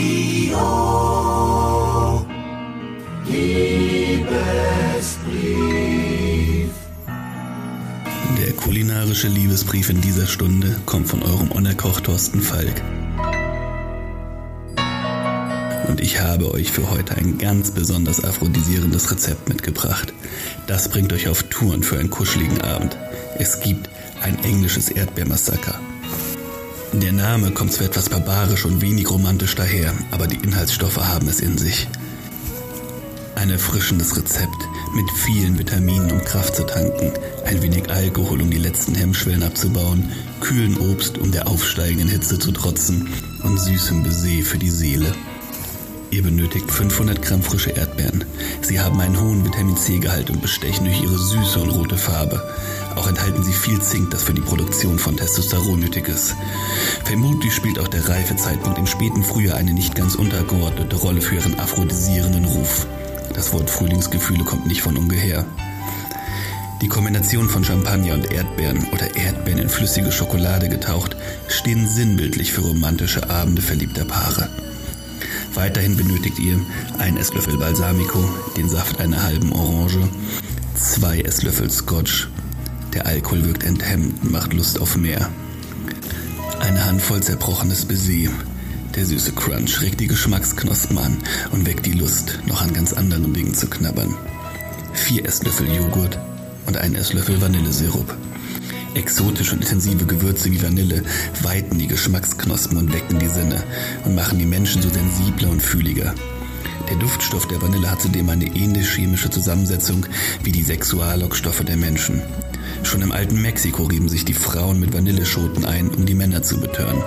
Radio Liebesbrief. Der kulinarische Liebesbrief in dieser Stunde kommt von eurem Unerkoch Thorsten Falk. Und ich habe euch für heute ein ganz besonders aphrodisierendes Rezept mitgebracht. Das bringt euch auf Touren für einen kuscheligen Abend. Es gibt ein englisches Erdbeermassaker. Der Name kommt zwar etwas barbarisch und wenig romantisch daher, aber die Inhaltsstoffe haben es in sich. Ein erfrischendes Rezept mit vielen Vitaminen, um Kraft zu tanken, ein wenig Alkohol, um die letzten Hemmschwellen abzubauen, kühlen Obst, um der aufsteigenden Hitze zu trotzen und süßem Baiser für die Seele. Ihr benötigt 500 Gramm frische Erdbeeren. Sie haben einen hohen Vitamin C-Gehalt und bestechen durch ihre süße und rote Farbe. Auch enthalten sie viel Zink, das für die Produktion von Testosteron nötig ist. Vermutlich spielt auch der Reifezeitpunkt im späten Frühjahr eine nicht ganz untergeordnete Rolle für ihren aphrodisierenden Ruf. Das Wort Frühlingsgefühle kommt nicht von ungefähr. Die Kombination von Champagner und Erdbeeren oder Erdbeeren in flüssige Schokolade getaucht stehen sinnbildlich für romantische Abende verliebter Paare. Weiterhin benötigt ihr ein Esslöffel Balsamico, den Saft einer halben Orange, zwei Esslöffel Scotch. Der Alkohol wirkt enthemmend und macht Lust auf mehr. Eine Handvoll zerbrochenes Baiser. Der süße Crunch regt die Geschmacksknospen an und weckt die Lust, noch an ganz anderen Dingen zu knabbern. Vier Esslöffel Joghurt und ein Esslöffel Vanillesirup. Exotische und intensive Gewürze wie Vanille weiten die Geschmacksknospen und wecken die Sinne und machen die Menschen so sensibler und fühliger. Der Duftstoff der Vanille hat zudem eine ähnliche chemische Zusammensetzung wie die Sexuallockstoffe der Menschen. Schon im alten Mexiko rieben sich die Frauen mit Vanilleschoten ein, um die Männer zu betören.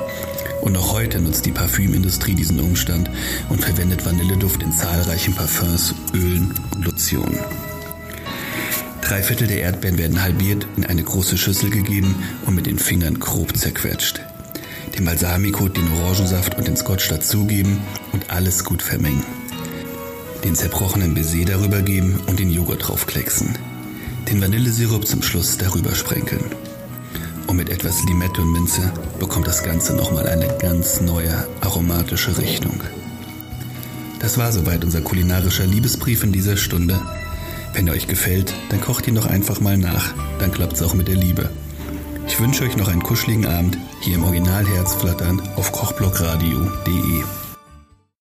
Und auch heute nutzt die Parfümindustrie diesen Umstand und verwendet Vanilleduft in zahlreichen Parfums, Ölen und Lotionen. Drei Viertel der Erdbeeren werden halbiert, in eine große Schüssel gegeben und mit den Fingern grob zerquetscht. Den Balsamico, den Orangensaft und den Scotch dazugeben und alles gut vermengen. Den zerbrochenen Baiser darüber geben und den Joghurt draufklecksen. Den Vanillesirup zum Schluss darüber sprenkeln. Und mit etwas Limette und Minze bekommt das Ganze nochmal eine ganz neue aromatische Richtung. Das war soweit unser kulinarischer Liebesbrief in dieser Stunde. Wenn er euch gefällt, dann kocht ihn doch einfach mal nach. Dann klappt's auch mit der Liebe. Ich wünsche euch noch einen kuscheligen Abend hier im Original Herzflattern auf kochblockradio.de.